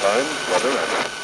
time, weather, and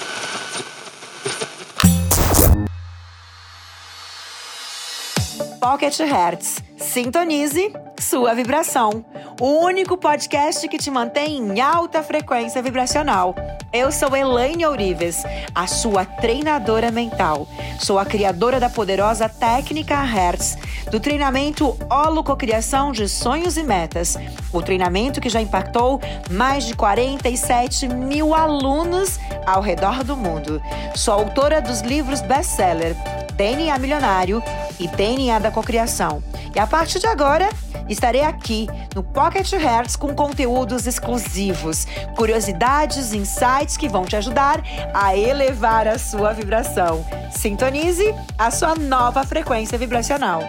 Pocket Hertz. Sintonize sua vibração. O único podcast que te mantém em alta frequência vibracional. Eu sou Elaine Ourives, a sua treinadora mental. Sou a criadora da poderosa técnica Hertz, do treinamento Holococriação de Sonhos e Metas. O treinamento que já impactou mais de 47 mil alunos ao redor do mundo. Sou autora dos livros best-seller DNA Milionário e DNA da Cocriação. E a partir de agora, estarei aqui no Pocket Hertz com conteúdos exclusivos, curiosidades, insights que vão te ajudar a elevar a sua vibração. Sintonize a sua nova frequência vibracional.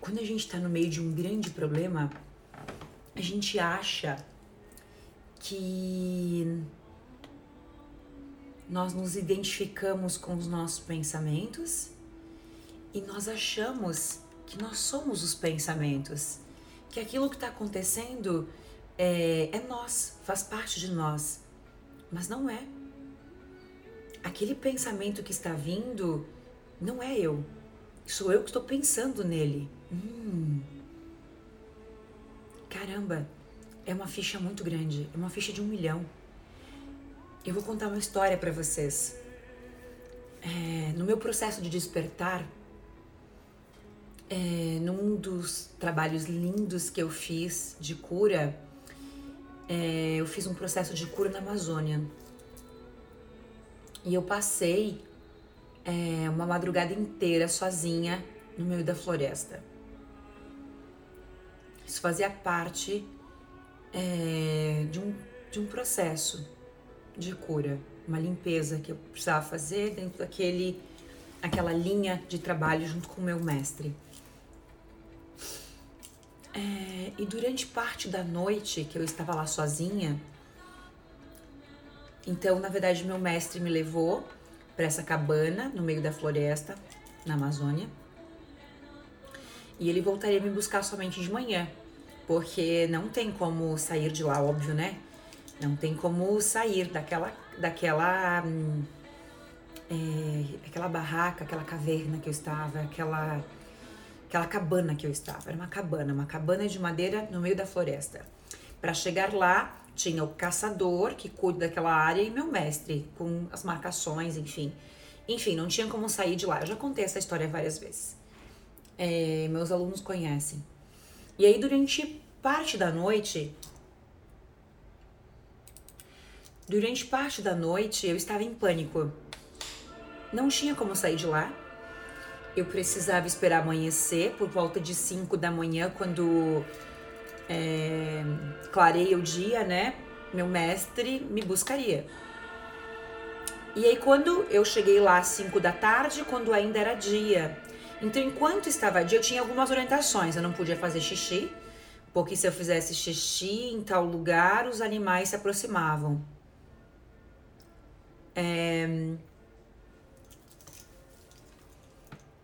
Quando a gente está no meio de um grande problema, a gente acha que nós nos identificamos com os nossos pensamentos e nós achamos que nós somos os pensamentos, que aquilo que está acontecendo é, é nós, faz parte de nós, mas não é. Aquele pensamento que está vindo não é eu, sou eu que estou pensando nele. Hum. Caramba, é uma ficha muito grande, é uma ficha de um milhão. Eu vou contar uma história para vocês. É, no meu processo de despertar, é, num dos trabalhos lindos que eu fiz de cura, é, eu fiz um processo de cura na Amazônia. E eu passei é, uma madrugada inteira sozinha no meio da floresta. Isso fazia parte é, de, um, de um processo de cura, uma limpeza que eu precisava fazer dentro daquele aquela linha de trabalho junto com o meu mestre. É, e durante parte da noite que eu estava lá sozinha, então na verdade meu mestre me levou para essa cabana no meio da floresta na Amazônia e ele voltaria me buscar somente de manhã porque não tem como sair de lá, óbvio, né? Não tem como sair daquela, daquela, hum, é, aquela barraca, aquela caverna que eu estava, aquela, aquela cabana que eu estava. Era uma cabana, uma cabana de madeira no meio da floresta. Para chegar lá, tinha o caçador que cuida daquela área e meu mestre com as marcações, enfim. Enfim, não tinha como sair de lá. Eu já contei essa história várias vezes. É, meus alunos conhecem. E aí, durante parte da noite, durante parte da noite, eu estava em pânico. Não tinha como sair de lá. Eu precisava esperar amanhecer por volta de 5 da manhã, quando é, clareia o dia, né? Meu mestre me buscaria. E aí, quando eu cheguei lá às 5 da tarde, quando ainda era dia, então, enquanto estava dia, eu tinha algumas orientações. Eu não podia fazer xixi, porque se eu fizesse xixi em tal lugar, os animais se aproximavam. É...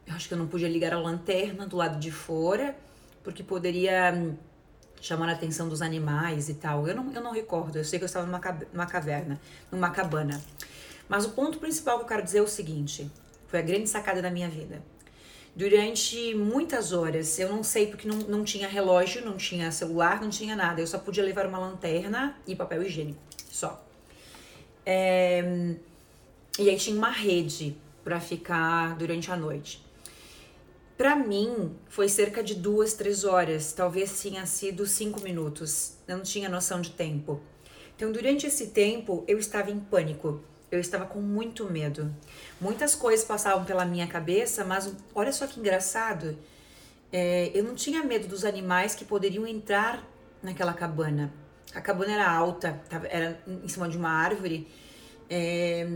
Eu acho que eu não podia ligar a lanterna do lado de fora, porque poderia hum, chamar a atenção dos animais e tal. Eu não, eu não recordo, eu sei que eu estava numa, numa caverna, numa cabana. Mas o ponto principal que eu quero dizer é o seguinte: foi a grande sacada da minha vida durante muitas horas. Eu não sei porque não, não tinha relógio, não tinha celular, não tinha nada. Eu só podia levar uma lanterna e papel higiênico, só. É, e aí tinha uma rede para ficar durante a noite. Para mim, foi cerca de duas, três horas. Talvez tenha sido cinco minutos. Eu não tinha noção de tempo. Então, durante esse tempo, eu estava em pânico. Eu estava com muito medo. Muitas coisas passavam pela minha cabeça, mas olha só que engraçado. É, eu não tinha medo dos animais que poderiam entrar naquela cabana. A cabana era alta, era em cima de uma árvore. É,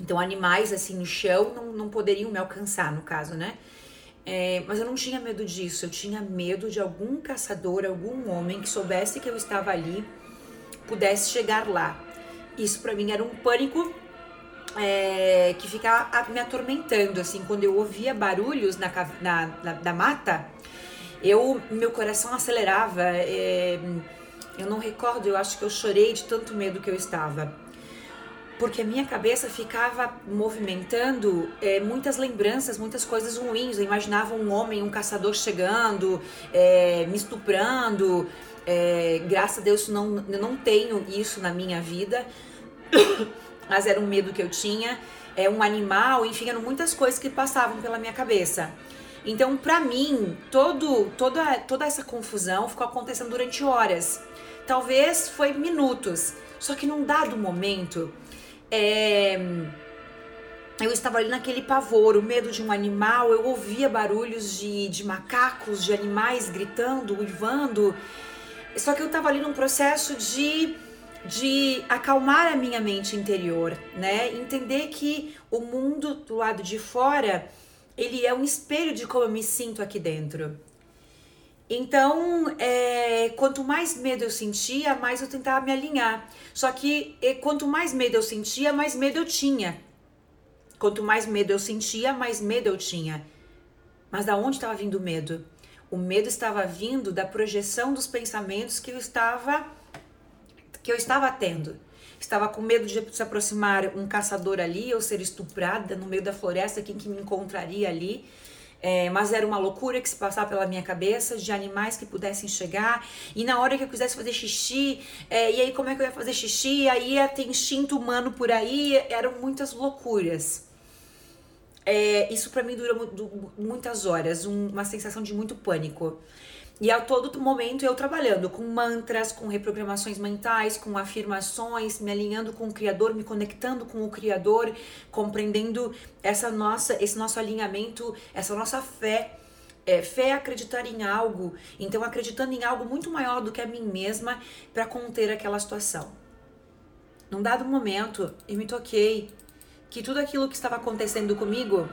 então, animais assim no chão não, não poderiam me alcançar, no caso, né? É, mas eu não tinha medo disso. Eu tinha medo de algum caçador, algum homem que soubesse que eu estava ali, pudesse chegar lá isso para mim era um pânico é, que ficava me atormentando, assim, quando eu ouvia barulhos na, na, na, da mata, Eu, meu coração acelerava. É, eu não recordo, eu acho que eu chorei de tanto medo que eu estava. Porque a minha cabeça ficava movimentando é, muitas lembranças, muitas coisas ruins. Eu imaginava um homem, um caçador chegando, é, me estuprando. É, graças a Deus não, eu não tenho isso na minha vida, mas era um medo que eu tinha. É um animal, enfim, eram muitas coisas que passavam pela minha cabeça. Então, para mim, todo, toda, toda essa confusão ficou acontecendo durante horas. Talvez foi minutos. Só que num dado momento, é, eu estava ali naquele pavor, o medo de um animal, eu ouvia barulhos de, de macacos, de animais gritando, uivando. Só que eu estava ali num processo de, de acalmar a minha mente interior, né? Entender que o mundo do lado de fora, ele é um espelho de como eu me sinto aqui dentro. Então, é, quanto mais medo eu sentia, mais eu tentava me alinhar. Só que quanto mais medo eu sentia, mais medo eu tinha. Quanto mais medo eu sentia, mais medo eu tinha. Mas da onde estava vindo o medo? O medo estava vindo da projeção dos pensamentos que eu estava que eu estava tendo. Estava com medo de se aproximar um caçador ali, eu ser estuprada no meio da floresta, quem que me encontraria ali. É, mas era uma loucura que se passava pela minha cabeça de animais que pudessem chegar. E na hora que eu quisesse fazer xixi, é, e aí como é que eu ia fazer xixi? Aí ia ter instinto humano por aí. Eram muitas loucuras. É, isso para mim dura muitas horas, um, uma sensação de muito pânico. E a todo momento eu trabalhando com mantras, com reprogramações mentais, com afirmações, me alinhando com o Criador, me conectando com o Criador, compreendendo essa nossa, esse nosso alinhamento, essa nossa fé. É, fé é acreditar em algo, então acreditando em algo muito maior do que a mim mesma para conter aquela situação. Num dado momento, eu me toquei que tudo aquilo que estava acontecendo comigo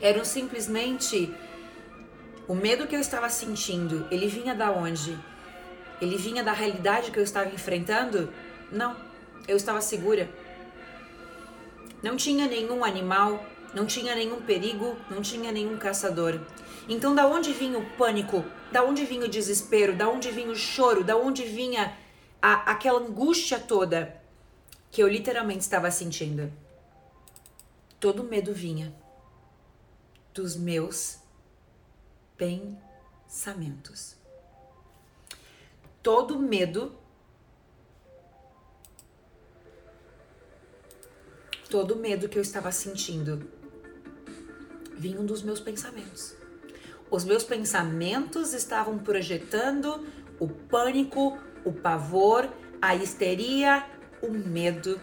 eram simplesmente o medo que eu estava sentindo, ele vinha da onde? Ele vinha da realidade que eu estava enfrentando? Não, eu estava segura. Não tinha nenhum animal, não tinha nenhum perigo, não tinha nenhum caçador. Então, da onde vinha o pânico? Da onde vinha o desespero? Da onde vinha o choro? Da onde vinha a, aquela angústia toda que eu literalmente estava sentindo? Todo medo vinha dos meus pensamentos. Todo medo, todo medo que eu estava sentindo vinha dos meus pensamentos. Os meus pensamentos estavam projetando o pânico, o pavor, a histeria, o medo.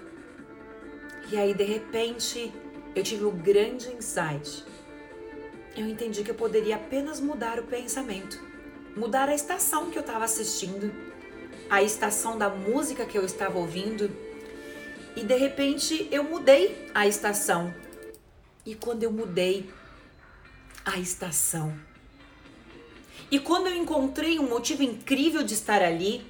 E aí, de repente, eu tive o um grande insight eu entendi que eu poderia apenas mudar o pensamento, mudar a estação que eu estava assistindo, a estação da música que eu estava ouvindo. E de repente eu mudei a estação. E quando eu mudei a estação, e quando eu encontrei um motivo incrível de estar ali,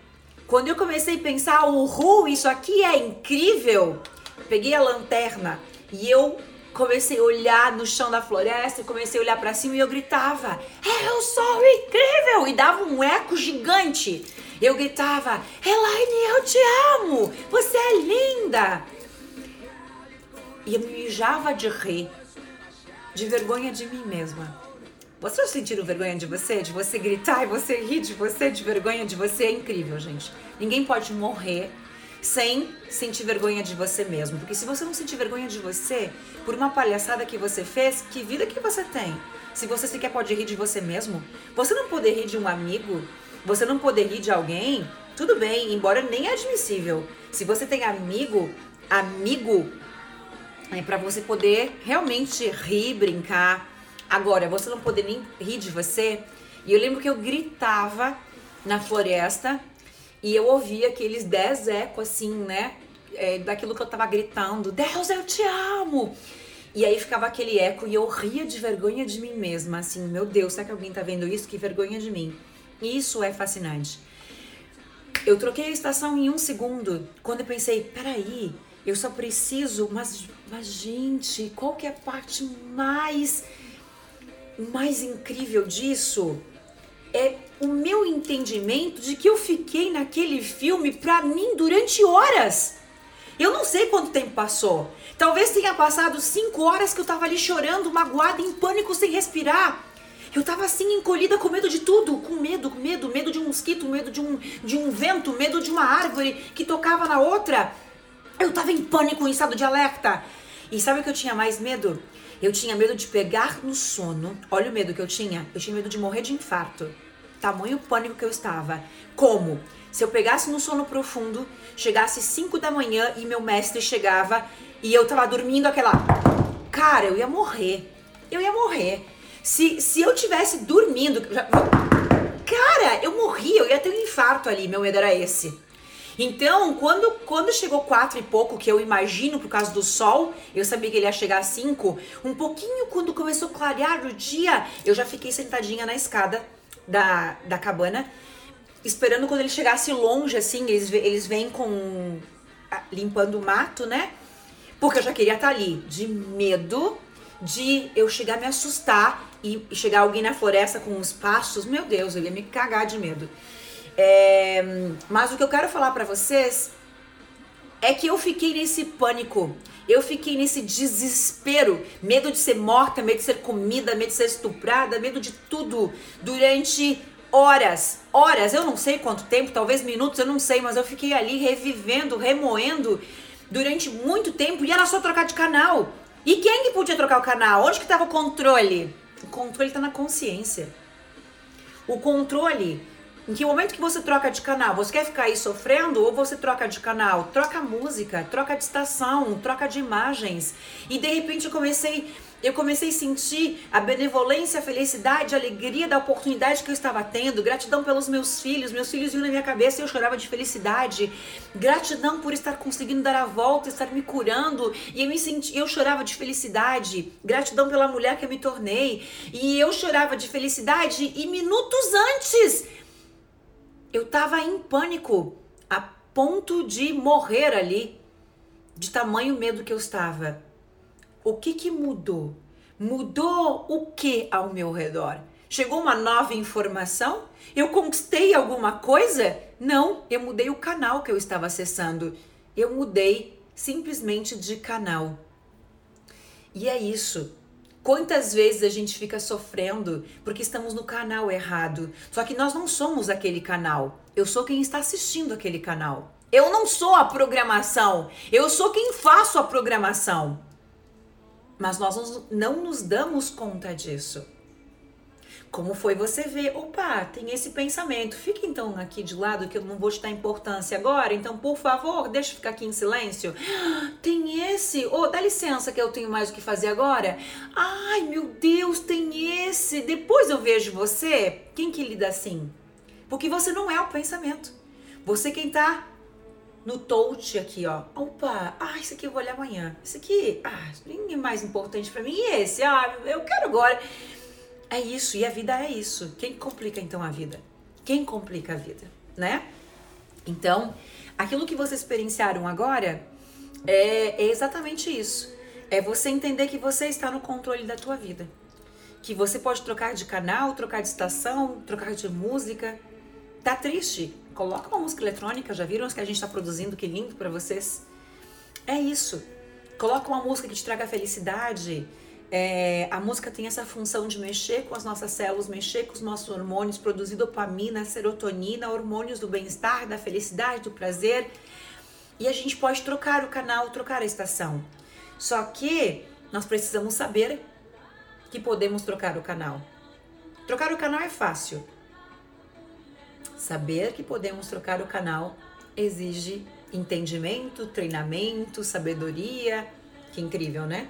quando eu comecei a pensar, uhul, isso aqui é incrível, peguei a lanterna e eu comecei a olhar no chão da floresta, comecei a olhar para cima e eu gritava: Eu sou incrível! E dava um eco gigante. Eu gritava: Elaine, eu te amo! Você é linda! E eu me mijava de rir, de vergonha de mim mesma. Vocês sentiram vergonha de você? De você gritar e você rir de você, de vergonha de você? É incrível, gente. Ninguém pode morrer sem sentir vergonha de você mesmo. Porque se você não sentir vergonha de você por uma palhaçada que você fez, que vida que você tem? Se você sequer pode rir de você mesmo, você não poder rir de um amigo, você não poder rir de alguém, tudo bem, embora nem é admissível. Se você tem amigo, amigo, é para você poder realmente rir, brincar. Agora, você não poder nem rir de você. E eu lembro que eu gritava na floresta e eu ouvia aqueles dez ecos assim, né? É, daquilo que eu tava gritando: Deus, eu te amo! E aí ficava aquele eco e eu ria de vergonha de mim mesma, assim, meu Deus, será que alguém tá vendo isso? Que vergonha de mim. Isso é fascinante. Eu troquei a estação em um segundo, quando eu pensei, peraí, eu só preciso, mas, mas gente, qual que é a parte mais mais incrível disso é o meu entendimento de que eu fiquei naquele filme pra mim durante horas. Eu não sei quanto tempo passou. Talvez tenha passado cinco horas que eu tava ali chorando, magoada, em pânico, sem respirar. Eu tava assim, encolhida com medo de tudo, com medo, com medo, medo de um mosquito, medo de um, de um vento, medo de uma árvore que tocava na outra. Eu tava em pânico, em estado de alerta. E sabe o que eu tinha mais medo? Eu tinha medo de pegar no sono. Olha o medo que eu tinha. Eu tinha medo de morrer de infarto. Tamanho pânico que eu estava. Como? Se eu pegasse no sono profundo, chegasse 5 da manhã e meu mestre chegava e eu tava dormindo aquela. Cara, eu ia morrer. Eu ia morrer. Se, se eu tivesse dormindo. Cara, eu morria, eu ia ter um infarto ali. Meu medo era esse. Então, quando, quando chegou quatro e pouco, que eu imagino por causa do sol, eu sabia que ele ia chegar a cinco, um pouquinho quando começou a clarear o dia, eu já fiquei sentadinha na escada da, da cabana, esperando quando ele chegasse longe, assim, eles, eles vêm com. limpando o mato, né? Porque eu já queria estar ali, de medo de eu chegar a me assustar e chegar alguém na floresta com os passos, meu Deus, eu ia me cagar de medo. É, mas o que eu quero falar para vocês é que eu fiquei nesse pânico, eu fiquei nesse desespero, medo de ser morta, medo de ser comida, medo de ser estuprada, medo de tudo durante horas, horas, eu não sei quanto tempo, talvez minutos, eu não sei, mas eu fiquei ali revivendo, remoendo durante muito tempo e era só trocar de canal. E quem que podia trocar o canal? Onde que estava o controle? O controle está na consciência. O controle em que momento que você troca de canal? Você quer ficar aí sofrendo ou você troca de canal? Troca música, troca de estação, troca de imagens. E de repente eu comecei, eu comecei a sentir a benevolência, a felicidade, a alegria da oportunidade que eu estava tendo. Gratidão pelos meus filhos. Meus filhos vinham na minha cabeça e eu chorava de felicidade. Gratidão por estar conseguindo dar a volta, estar me curando. E eu me senti, eu chorava de felicidade. Gratidão pela mulher que eu me tornei. E eu chorava de felicidade e minutos antes eu tava em pânico, a ponto de morrer ali, de tamanho medo que eu estava. O que que mudou? Mudou o que ao meu redor? Chegou uma nova informação? Eu conquistei alguma coisa? Não, eu mudei o canal que eu estava acessando. Eu mudei simplesmente de canal. E é isso. Quantas vezes a gente fica sofrendo porque estamos no canal errado? Só que nós não somos aquele canal. Eu sou quem está assistindo aquele canal. Eu não sou a programação. Eu sou quem faço a programação. Mas nós não nos damos conta disso. Como foi você ver? Opa, tem esse pensamento. Fica então aqui de lado que eu não vou te dar importância agora. Então, por favor, deixa eu ficar aqui em silêncio. Tem esse. Oh, dá licença que eu tenho mais o que fazer agora. Ai, meu Deus, tem esse. Depois eu vejo você. Quem que lida assim? Porque você não é o pensamento. Você quem tá no touch aqui, ó. Opa, ah, isso aqui eu vou olhar amanhã. Isso aqui, ah, ninguém é mais importante para mim. E esse, ah, eu quero agora. É isso, e a vida é isso. Quem complica então a vida? Quem complica a vida, né? Então, aquilo que vocês experienciaram agora é, é exatamente isso. É você entender que você está no controle da tua vida. Que você pode trocar de canal, trocar de estação, trocar de música. Tá triste? Coloca uma música eletrônica, já viram as que a gente está produzindo? Que lindo para vocês. É isso. Coloca uma música que te traga felicidade, é, a música tem essa função de mexer com as nossas células, mexer com os nossos hormônios, produzir dopamina, serotonina, hormônios do bem-estar, da felicidade, do prazer. E a gente pode trocar o canal, trocar a estação. Só que nós precisamos saber que podemos trocar o canal. Trocar o canal é fácil. Saber que podemos trocar o canal exige entendimento, treinamento, sabedoria. Que incrível, né?